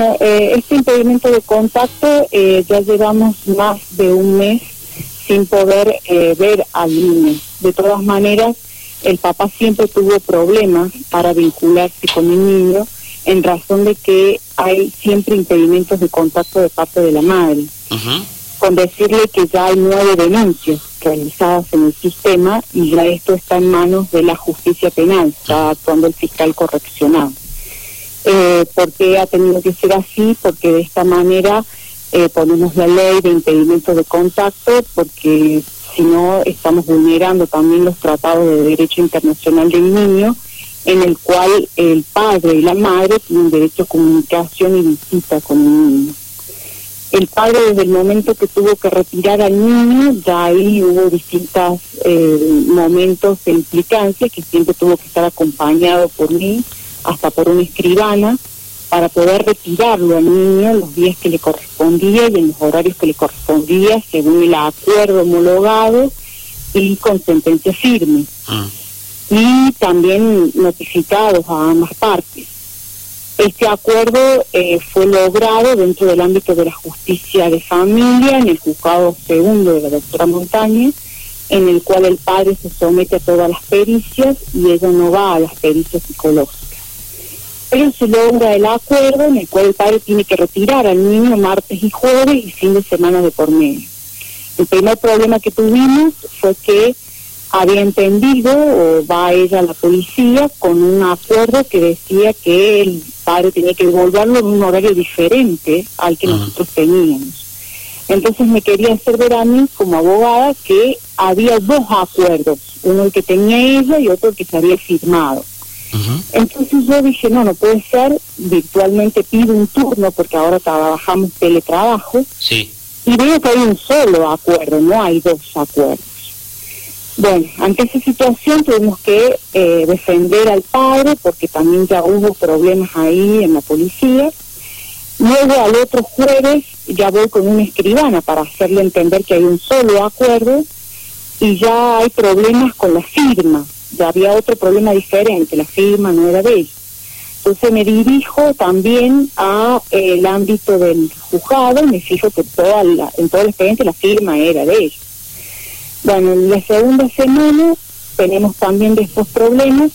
Bueno, eh, este impedimento de contacto eh, ya llevamos más de un mes sin poder eh, ver al niño. De todas maneras, el papá siempre tuvo problemas para vincularse con el niño en razón de que hay siempre impedimentos de contacto de parte de la madre. Con decirle que ya hay nueve denuncias realizadas en el sistema y ya esto está en manos de la justicia penal, está actuando el fiscal correccional. Eh, ¿Por qué ha tenido que ser así? Porque de esta manera eh, ponemos la ley de impedimento de contacto, porque si no estamos vulnerando también los tratados de derecho internacional del niño, en el cual el padre y la madre tienen derecho a comunicación y visita con el niño. El padre desde el momento que tuvo que retirar al niño, ya ahí hubo distintos eh, momentos de implicancia, que siempre tuvo que estar acompañado por mí, hasta por una escribana, para poder retirarlo al niño los días que le correspondía y en los horarios que le correspondía, según el acuerdo homologado y con sentencia firme. Ah. Y también notificados a ambas partes. Este acuerdo eh, fue logrado dentro del ámbito de la justicia de familia, en el juzgado segundo de la doctora Montaña, en el cual el padre se somete a todas las pericias y ella no va a las pericias psicológicas. Pero se logra el acuerdo en el cual el padre tiene que retirar al niño martes y jueves y fin de semana de por medio. El primer problema que tuvimos fue que había entendido o va ella a la policía con un acuerdo que decía que el padre tenía que devolverlo en un horario diferente al que nosotros teníamos. Entonces me quería hacer ver a mí como abogada que había dos acuerdos, uno el que tenía ella y otro el que se había firmado. Entonces yo dije, no, no puede ser, virtualmente pido un turno porque ahora trabajamos teletrabajo sí. y veo que hay un solo acuerdo, no hay dos acuerdos. Bueno, ante esa situación tuvimos que eh, defender al padre porque también ya hubo problemas ahí en la policía. Luego al otro jueves ya voy con una escribana para hacerle entender que hay un solo acuerdo y ya hay problemas con la firma. Había otro problema diferente, la firma no era de él. Entonces me dirijo también a eh, el ámbito del juzgado y me fijo que toda en todo el expediente la firma era de él. Bueno, en la segunda semana tenemos también de estos problemas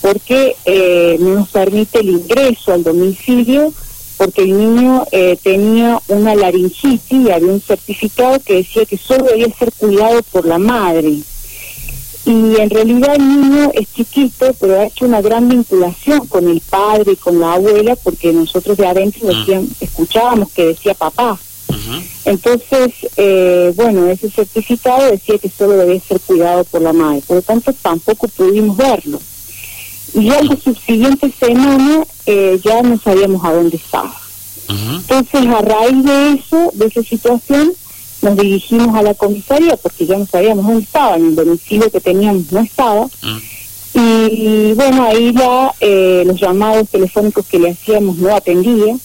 porque eh, no nos permite el ingreso al domicilio porque el niño eh, tenía una laringitis y había un certificado que decía que solo debía ser cuidado por la madre. Y en realidad el niño es chiquito, pero ha hecho una gran vinculación con el padre y con la abuela, porque nosotros de adentro ah. decían, escuchábamos que decía papá. Entonces, eh, bueno, ese certificado decía que solo debía ser cuidado por la madre, por lo tanto tampoco pudimos verlo. Y ya la subsiguiente semana eh, ya no sabíamos a dónde estaba. Entonces, a raíz de eso, de esa situación, nos dirigimos a la comisaría porque ya no sabíamos dónde estaba, en el domicilio que teníamos no estaba. Y, bueno, ahí ya eh, los llamados telefónicos que le hacíamos no atendían.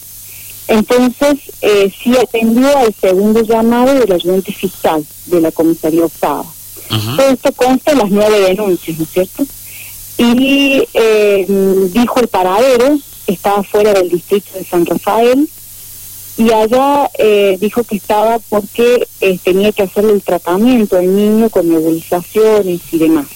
Entonces, eh, sí atendió al segundo llamado del ayudante fiscal de la comisaría octava. Todo esto consta en las nueve denuncias, ¿no es cierto? Y eh, dijo el paradero, estaba fuera del distrito de San Rafael, y allá eh, dijo que estaba porque eh, tenía que hacerle el tratamiento al niño con nebulizaciones y demás.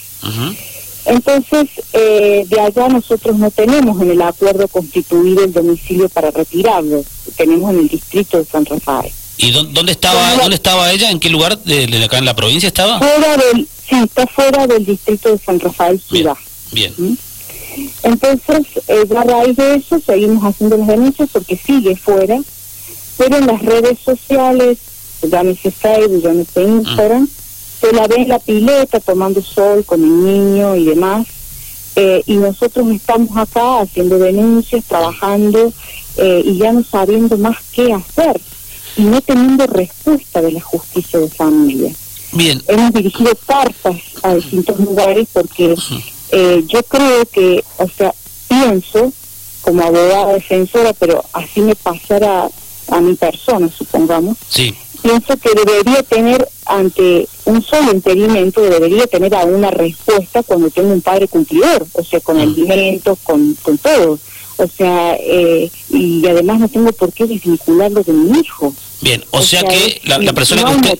Entonces, eh, de allá nosotros no tenemos en el acuerdo constituido el domicilio para retirarlo, tenemos en el distrito de San Rafael. ¿Y dónde estaba dónde estaba ella? ¿En qué lugar de, acá en la provincia estaba? Fuera del, sí, está fuera del distrito de San Rafael Ciudad. Bien. ¿Mm? Entonces, eh, a raíz de eso seguimos haciendo las denuncias porque sigue fuera, pero en las redes sociales, llámese Facebook, llámese Instagram, se la ve en la pileta tomando sol con el niño y demás. Eh, y nosotros estamos acá haciendo denuncias, trabajando eh, y ya no sabiendo más qué hacer y no teniendo respuesta de la justicia de familia. Bien. Hemos dirigido cartas a distintos lugares porque eh, yo creo que, o sea, pienso como abogada defensora, pero así me pasara a mi persona, supongamos. Sí pienso que debería tener ante un solo impedimento, debería tener a una respuesta cuando tenga un padre cumplidor, o sea, con mm. alimentos, con, con todo. O sea, eh, y además no tengo por qué desvincularlo de mi hijo. Bien, o, sea, que la, persona que usted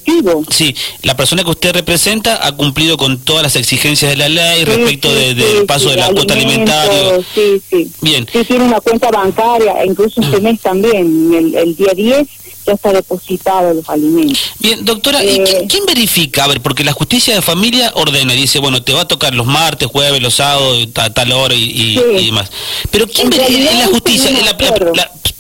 sí, la persona que usted representa ha cumplido con todas las exigencias de la ley respecto del paso de la cuota alimentaria. Sí, sí. Bien. Sí, tiene una cuenta bancaria, incluso este mes también, el, el día 10 ya está depositado los alimentos. Bien, doctora, ¿y eh, quién verifica? A ver, porque la justicia de familia ordena y dice, bueno, te va a tocar los martes, jueves, los sábados, a tal hora y, demás. Pero ¿quién verifica? En la justicia,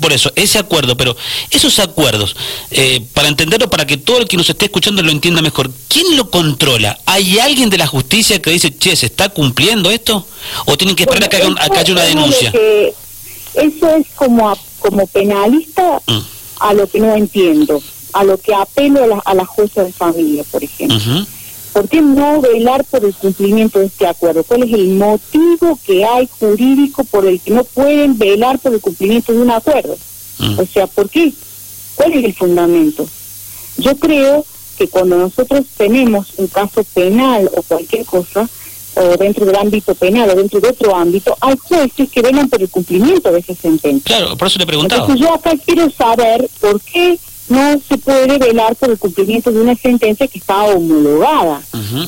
por eso, ese acuerdo, pero esos acuerdos, eh, para entenderlo, para que todo el que nos esté escuchando lo entienda mejor, ¿quién lo controla? ¿Hay alguien de la justicia que dice, che, ¿se está cumpliendo esto? ¿O tienen que esperar a que haya, una denuncia? eso es como, como penalista. Mm a lo que no entiendo, a lo que apelo a la, a la jueza de familia, por ejemplo. ¿Por qué no velar por el cumplimiento de este acuerdo? ¿Cuál es el motivo que hay jurídico por el que no pueden velar por el cumplimiento de un acuerdo? O sea, ¿por qué? ¿Cuál es el fundamento? Yo creo que cuando nosotros tenemos un caso penal o cualquier cosa, o dentro del ámbito penal o dentro de otro ámbito, hay jueces que velan por el cumplimiento de esa sentencia. Claro, por eso le preguntaba. Entonces yo acá quiero saber por qué no se puede velar por el cumplimiento de una sentencia que está homologada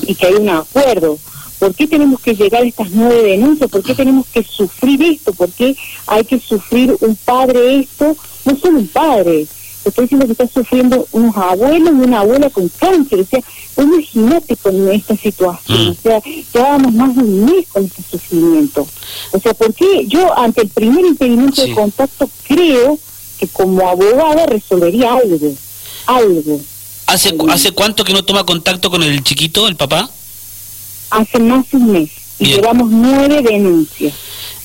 y que hay un acuerdo. ¿Por qué tenemos que llegar a estas nueve denuncias? ¿Por qué tenemos que sufrir esto? ¿Por qué hay que sufrir un padre esto? No solo un padre, estoy diciendo que está sufriendo unos abuelos y una abuela con cáncer. O sea, imagínate con esta situación. Mm. O sea, llevábamos más de un mes con este sufrimiento. O sea, porque yo ante el primer impedimento de contacto creo que como abogada resolvería algo. Algo. ¿Hace, ¿Hace cuánto que no toma contacto con el chiquito, el papá? Hace más de un mes. Y llevamos nueve denuncias.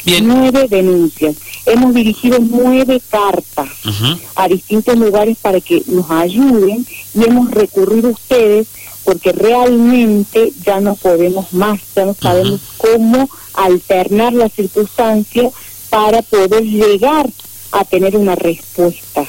Nueve denuncias. Hemos dirigido nueve cartas a distintos lugares para que nos ayuden y hemos recurrido a ustedes porque realmente ya no podemos más, ya no sabemos cómo alternar las circunstancias para poder llegar a tener una respuesta.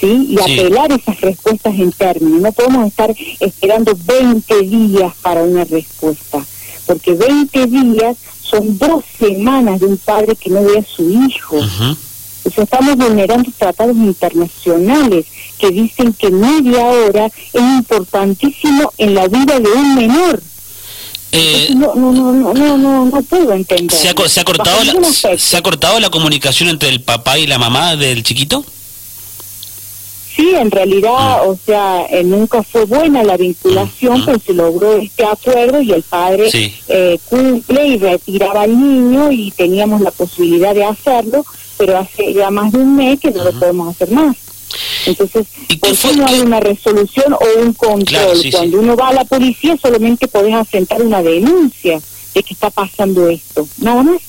¿Sí? Y apelar esas respuestas en términos. No podemos estar esperando 20 días para una respuesta, porque 20 días son dos semanas de un padre que no ve a su hijo. O sea, estamos vulnerando tratados internacionales que dicen que media hora es importantísimo en la vida de un menor. Eh, no, no, no, no, no, no, puedo entender. ¿Se ha, se ha cortado la, ¿Se ha cortado la comunicación entre el papá y la mamá del chiquito? Sí, en realidad, mm. o sea, eh, nunca fue buena la vinculación, mm. pero se logró este acuerdo y el padre eh, cumple y retiraba al niño y teníamos la posibilidad de hacerlo, pero hace ya más de un mes que no lo podemos hacer más. Entonces, ¿por qué no hay una resolución o un control? Cuando uno va a la policía solamente podés asentar una denuncia de que está pasando esto, nada más.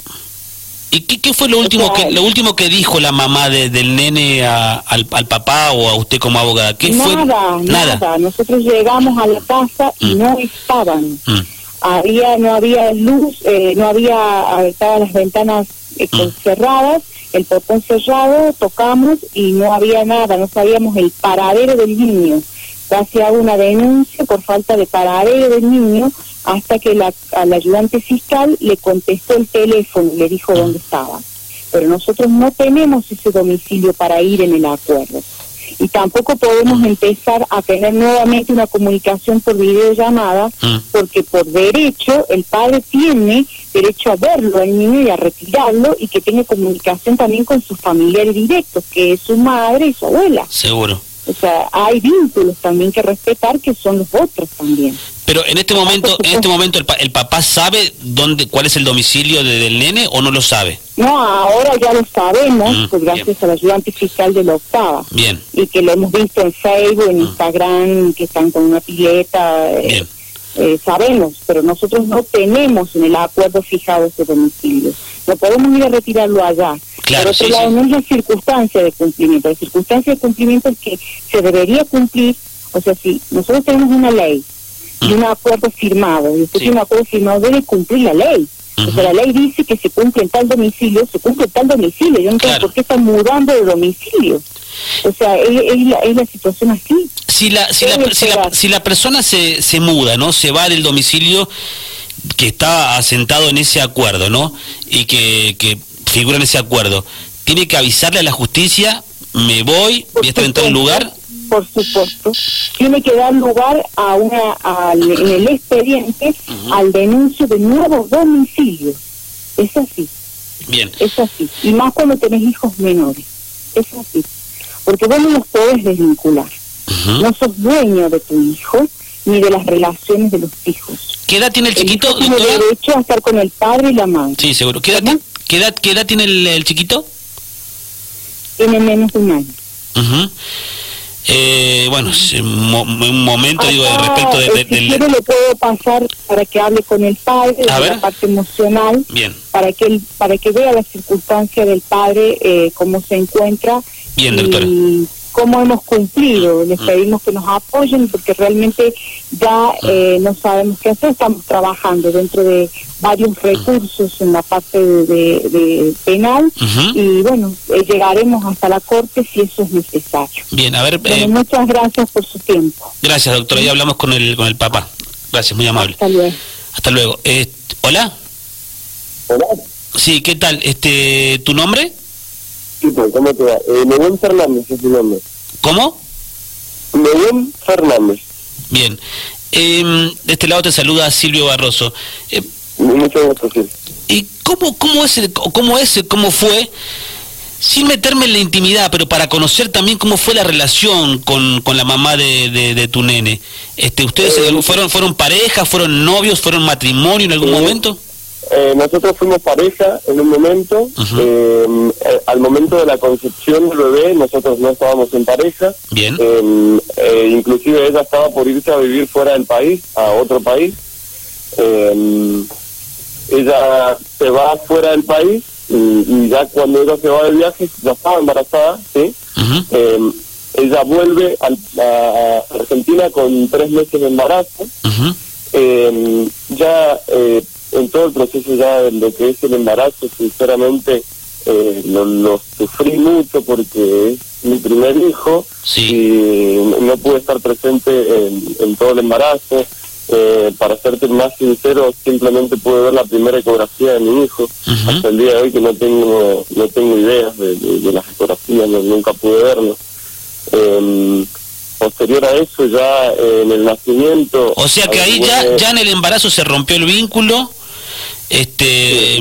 ¿Y qué, fue lo último que lo último que dijo la mamá del nene al, papá o a usted como abogada? ¿Qué nada, fue? nada, nada. Nosotros llegamos a la casa y mm. no estaban. Mm. Había no había luz, eh, no había estaban las ventanas eh, mm. cerradas, el portón cerrado, tocamos y no había nada, no sabíamos el paradero del niño. Casi hago una denuncia por falta de paradero del niño hasta que la, al ayudante fiscal le contestó el teléfono y le dijo dónde estaba. Pero nosotros no tenemos ese domicilio para ir en el acuerdo. Y tampoco podemos empezar a tener nuevamente una comunicación por videollamada, mm. porque por derecho el padre tiene derecho a verlo al niño y a retirarlo y que tenga comunicación también con sus familiares directos, que es su madre y su abuela. Seguro. O sea, hay vínculos también que respetar que son los otros también. Pero en este momento, en este momento el, papá sabe dónde, cuál es el domicilio del nene o no lo sabe. No, ahora ya lo sabemos, mm, pues gracias al ayudante fiscal de la octava. Bien. Y que lo hemos visto en Facebook, en mm. Instagram, que están con una pileta. Eh, Bien. Eh, sabemos, pero nosotros no tenemos en el acuerdo fijado ese domicilio. No podemos ir a retirarlo allá. Claro, Por otro lado, no es la circunstancia de cumplimiento. La circunstancia de cumplimiento es que se debería cumplir, o sea, si nosotros tenemos una ley y un acuerdo firmado. Y usted tiene un acuerdo firmado, debe cumplir la ley. O sea, la ley dice que se cumple en tal domicilio, se cumple en tal domicilio. Yo no sé por qué están mudando de domicilio. O sea, es, es, la, situación así. Si la, si la, si la, persona se, se muda, ¿no? Se va del domicilio que está asentado en ese acuerdo, ¿no? Y que, que figura en ese acuerdo, tiene que avisarle a la justicia, me voy, voy a estar en tal lugar. Por supuesto. Tiene que dar lugar a una, en el expediente al denuncio de nuevos domicilios. Es así. Bien. Es así. Y más cuando tenés hijos menores. Es así. Porque vos no los podés desvincular. No sos dueño de tu hijo ni de las relaciones de los hijos. ¿Qué edad tiene el chiquito? tiene derecho a estar con el padre y la madre. Sí, seguro. ¿Qué edad, ¿qué edad, qué edad tiene el, chiquito? Tiene menos de un año. Eh, bueno, un momento digo de respecto de, de, si quiero le puedo pasar para que hable con el padre de la parte emocional bien para que él, para que vea la circunstancia del padre eh, cómo se encuentra bien doctora cómo hemos cumplido. Les mm. pedimos que nos apoyen porque realmente ya eh, no sabemos qué hacer. Estamos trabajando dentro de varios mm. recursos en la parte de, penal y bueno, eh, llegaremos hasta la corte si eso es necesario. Bien, a ver. Eh, muchas gracias por su tiempo. Gracias, doctora. Ya hablamos con el, con el papá. Gracias, muy amable. Hasta luego. Hasta luego. Hola. Hola. Sí, ¿qué tal? Este, ¿Tu nombre? ¿Cómo te va? Eh, Fernández es mi nombre. ¿Cómo? Fernández. Bien. Eh, de este lado te saluda Silvio Barroso. Eh, Mucho gusto, sí. ¿Y cómo, cómo, es, cómo es, cómo fue, sin meterme en la intimidad, pero para conocer también cómo fue la relación con, con la mamá de, de, tu nene? Este, ¿Ustedes eh, fueron, fueron pareja, fueron novios, fueron matrimonio en algún momento? Eh, nosotros fuimos pareja en un momento. Eh, eh, al momento de la concepción del bebé, nosotros no estábamos en pareja. Bien. inclusive ella estaba por irse a vivir fuera del país, a otro país. ella se va fuera del país y, ya cuando ella se va de viaje, ya estaba embarazada, ¿sí? ella vuelve a, Argentina con tres meses de embarazo. ya en todo el proceso ya de lo que es el embarazo, sinceramente eh, lo, sufrí mucho porque es mi primer hijo y no pude estar presente en, todo el embarazo. Eh, para serte más sincero, simplemente pude ver la primera ecografía de mi hijo. Hasta el día de hoy que no tengo no tengo ideas de, las ecografías, nunca pude verlo. Em, posterior a eso, ya en el nacimiento... O sea que ahí ya, ya en el embarazo se rompió el vínculo este...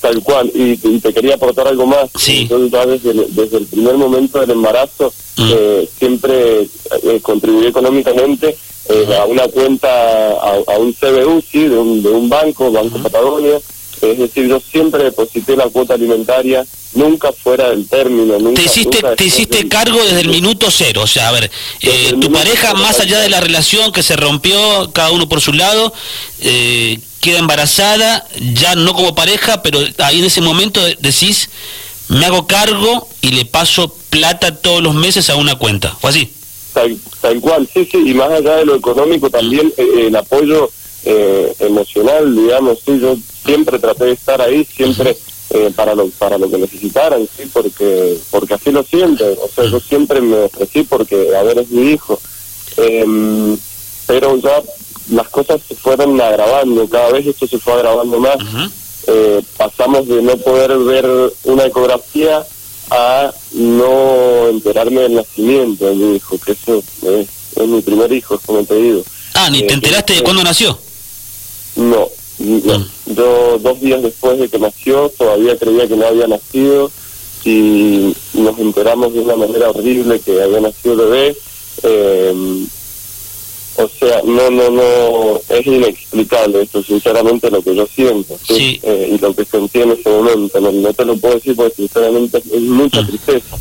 tal cual, y, te quería aportar algo más. Sí. desde, el primer momento del embarazo mm. eh, siempre eh, contribuí económicamente eh, a una cuenta, a, un CBU, sí, de un, de un banco, Banco Patagonia. Es decir, yo siempre deposité la cuota alimentaria nunca fuera del término. Nunca, te hiciste, te hiciste cargo desde el minuto cero, o sea, a ver, tu pareja, más allá de la relación que se rompió, cada uno por su lado, eh, queda embarazada, ya no como pareja, pero ahí en ese momento decís, me hago cargo y le paso plata todos los meses a una cuenta. ¿Fue así? Tal, cual, sí, sí, y más allá de lo económico también eh, el apoyo eh, emocional, digamos, sí, yo siempre traté de estar ahí, siempre eh, para lo para lo que necesitaran, sí, porque porque así lo siento, o sea, yo siempre me ofrecí porque, a ver, es mi hijo. Em, pero ya las cosas se fueron agravando, cada vez esto se fue agravando más. Eh, pasamos de no poder ver una ecografía a no enterarme del nacimiento de mi hijo, que eso es, mi primer hijo, como te digo. Ah, ¿ni te eh, enteraste de cuándo nació? No, no. Mm. Yo dos días después de que nació todavía creía que no había nacido y nos enteramos de una manera horrible que había nacido bebé. Eh, o sea, no, no, no, es inexplicable esto, sinceramente, lo que yo siento ¿sí? Eh, y lo que sentí en ese momento. No, te lo puedo decir porque, sinceramente, es mucha mm. tristeza.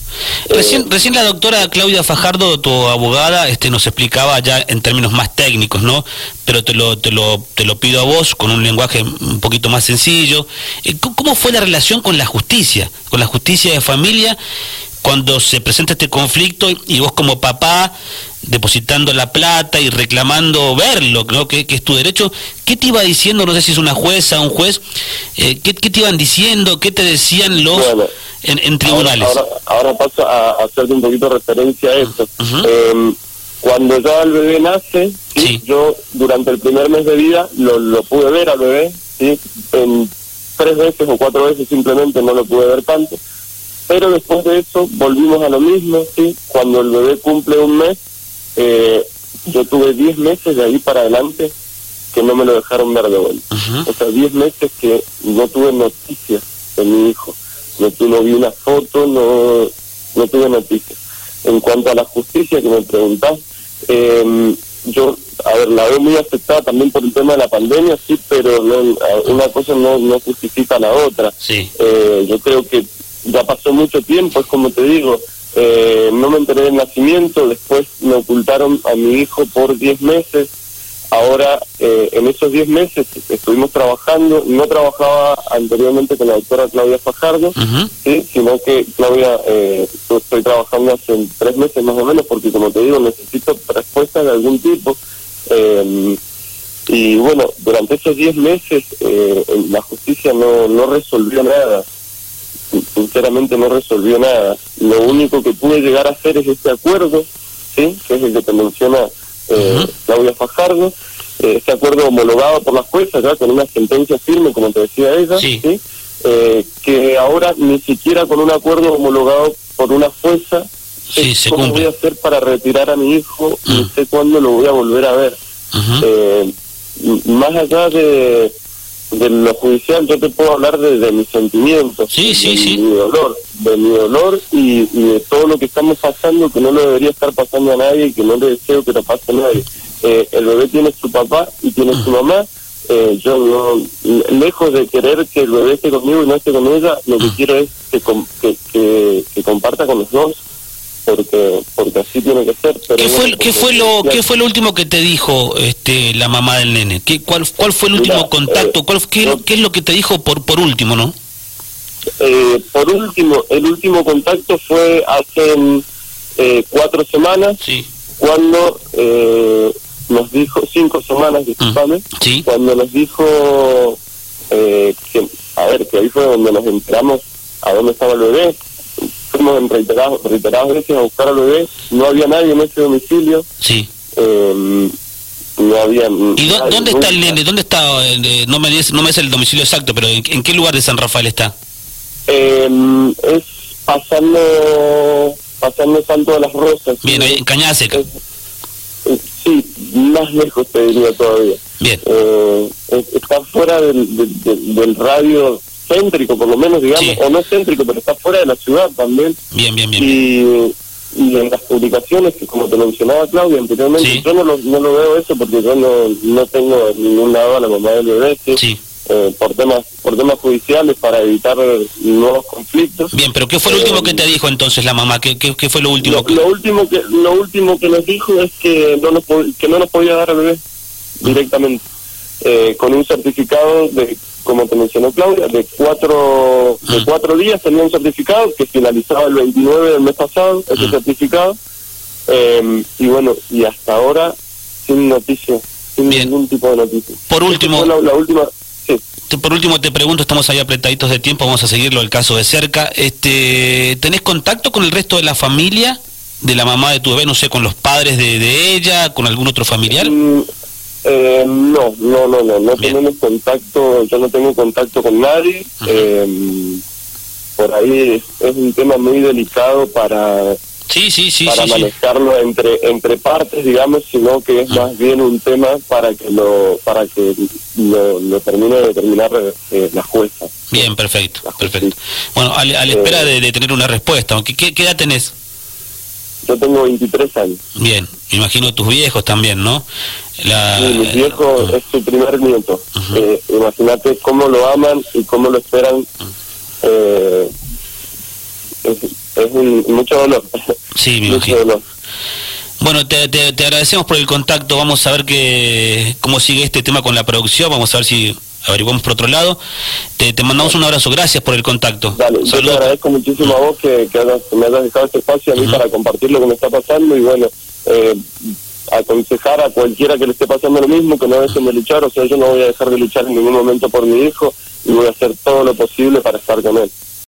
Recién, eh, recién la doctora Claudia Fajardo, tu abogada, este, nos explicaba ya en términos más técnicos, ¿no? Pero te lo, te lo, te lo pido a vos con un lenguaje un poquito más sencillo. Eh, ¿Cómo fue la relación con la justicia, con la justicia de familia? Cuando se presenta este conflicto y vos como papá depositando la plata y reclamando verlo, ¿no? que, es tu derecho, ¿qué te iba diciendo? No sé si es una jueza, un juez, eh, ¿qué, te iban diciendo? ¿Qué te decían los en, tribunales? Ahora, paso a, hacerte un poquito referencia a esto. Em, cuando ya el bebé nace, yo durante el primer mes de vida lo, lo pude ver al bebé, ¿sí? en tres veces o cuatro veces simplemente no lo pude ver tanto. Pero después de eso volvimos a lo mismo, ¿sí? Cuando el bebé cumple un mes, eh, yo tuve diez meses de ahí para adelante que no me lo dejaron ver de vuelta. O sea, diez meses que no tuve noticias de mi hijo. No, no vi una foto, no, no tuve noticias. En cuanto a la justicia que me preguntás, eh, yo, a ver, la veo muy afectada también por el tema de la pandemia, sí, pero no, una cosa no, no justifica la otra. Sí. Eh, yo creo que ya pasó mucho tiempo, es como te digo, eh, no me enteré del nacimiento, después me ocultaron a mi hijo por 10 meses, ahora eh, en esos 10 meses estuvimos trabajando, no trabajaba anteriormente con la doctora Claudia Fajardo, ¿sí? sino que Claudia, eh, estoy trabajando hace tres meses más o menos, porque como te digo, necesito respuestas de algún tipo. Eh, y bueno, durante esos 10 meses eh, la justicia no, no resolvió nada sinceramente no resolvió nada. Lo único que pude llegar a hacer es este acuerdo, ¿sí? que es el que te menciona eh, Claudia Fajardo, eh, este acuerdo homologado por la jueza, ya con una sentencia firme, como te decía ella, sí. Eh, que ahora ni siquiera con un acuerdo homologado por una jueza, sí, se cómo voy a hacer para retirar a mi hijo, y sé cuándo lo voy a volver a ver. eh, más allá de de lo judicial yo te puedo hablar de, mis sentimientos, sí, sí, de sí. mi dolor, de mi dolor y, y, de todo lo que estamos pasando que no le debería estar pasando a nadie y que no le deseo que le pase a nadie. Eh, el bebé tiene su papá y tiene su mamá. Eh, yo no, lejos de querer que el bebé esté conmigo y no esté con ella, lo que quiero es que, que, que, que comparta con los dos porque porque así tiene que ser. Pero ¿Qué fue, ¿qué fue lo qué fue lo último que te dijo este la mamá del nene? ¿Qué, cuál, ¿Cuál fue el último Mira, contacto? eh, ¿Cuál, qué, yo- qué es lo que te dijo por por último, no? Eh, por último, el último contacto fue hace mm, eh, cuatro semanas, Sí. cuando eh, nos dijo, cinco semanas, disculpame, Sí. cuando nos dijo eh, que, a ver, que ahí fue donde nos enteramos a dónde estaba el bebé. Fuimos en reiteradas, reiteradas veces a buscar al bebé, no había nadie en ese domicilio, Sí. eh, no había... ¿Y dó- dónde está el nene? ¿Dónde está? eh, no me dice, no me dice el domicilio exacto, pero ¿en, en qué lugar de San Rafael está? Eh, es pasando pasando Santo de las Rosas. Bien, en Cañada Seca. Es- eh, sí, más lejos te diría todavía. Bien. Eh, es- está fuera del- del radio céntrico, por lo menos, digamos, Sí. o no céntrico, pero está fuera de la ciudad también. Bien, bien, bien. Y, y en las publicaciones, que como te mencionaba Claudia anteriormente, Sí. yo no lo, no lo veo eso porque yo no, no tengo en ningún lado a la mamá del bebé, ¿sí? Eh, por temas por temas judiciales para evitar nuevos conflictos. Bien, pero ¿qué fue lo Eh, último que te dijo entonces la mamá? ¿Qué, qué, qué fue lo último? Lo, que... lo último que lo último que nos dijo es que no nos que no nos podía dar al bebé directamente Eh, con un certificado de como te mencionó Claudia de cuatro de Ah. cuatro días tenía un certificado que finalizaba el 29 del mes pasado ese Ah. certificado Eh, y bueno y hasta ahora sin noticias sin Bien. ningún tipo de noticia Por último- la, la última sí Te- Por último te pregunto, estamos ahí apretaditos de tiempo, vamos a seguirlo el caso de cerca. Este, ¿Tenés contacto con el resto de la familia de la mamá de tu bebé? No sé, con los padres de, de ella, con algún otro familiar. Mm, eh, no, no, no, no, no Bien. tenemos contacto, yo no tengo contacto con nadie. Eh, por ahí es, es un tema muy delicado para, Sí, sí, sí, para manejarlo entre entre partes, digamos, sino que es más bien un tema para que lo para que lo, lo termine de determinar eh, la jueza. Bien, perfecto, perfecto. Bueno, a, la- a la Eh, espera de, de tener una respuesta. ¿Qué, qué, qué edad tenés? Yo tengo 23 años. Bien, imagino tus viejos también, ¿no? La, Sí, mi viejo es su primer nieto. Eh, Imagínate cómo lo aman y cómo lo esperan. Eh, es es un, mucho dolor. Sí, me mucho imagino. dolor. Bueno, te, te, te agradecemos por el contacto. Vamos a ver que, cómo sigue este tema con la producción. Vamos a ver si averiguamos por otro lado. Te, te mandamos un abrazo. Gracias por el contacto. Dale, yo te Saludos. agradezco muchísimo a vos que, me hayas dejado este espacio a mí para compartir lo que me está pasando y bueno, eh, aconsejar a cualquiera que le esté pasando lo mismo que no dejen de luchar, o sea, yo no voy a dejar de luchar en ningún momento por mi hijo y voy a hacer todo lo posible para estar con él.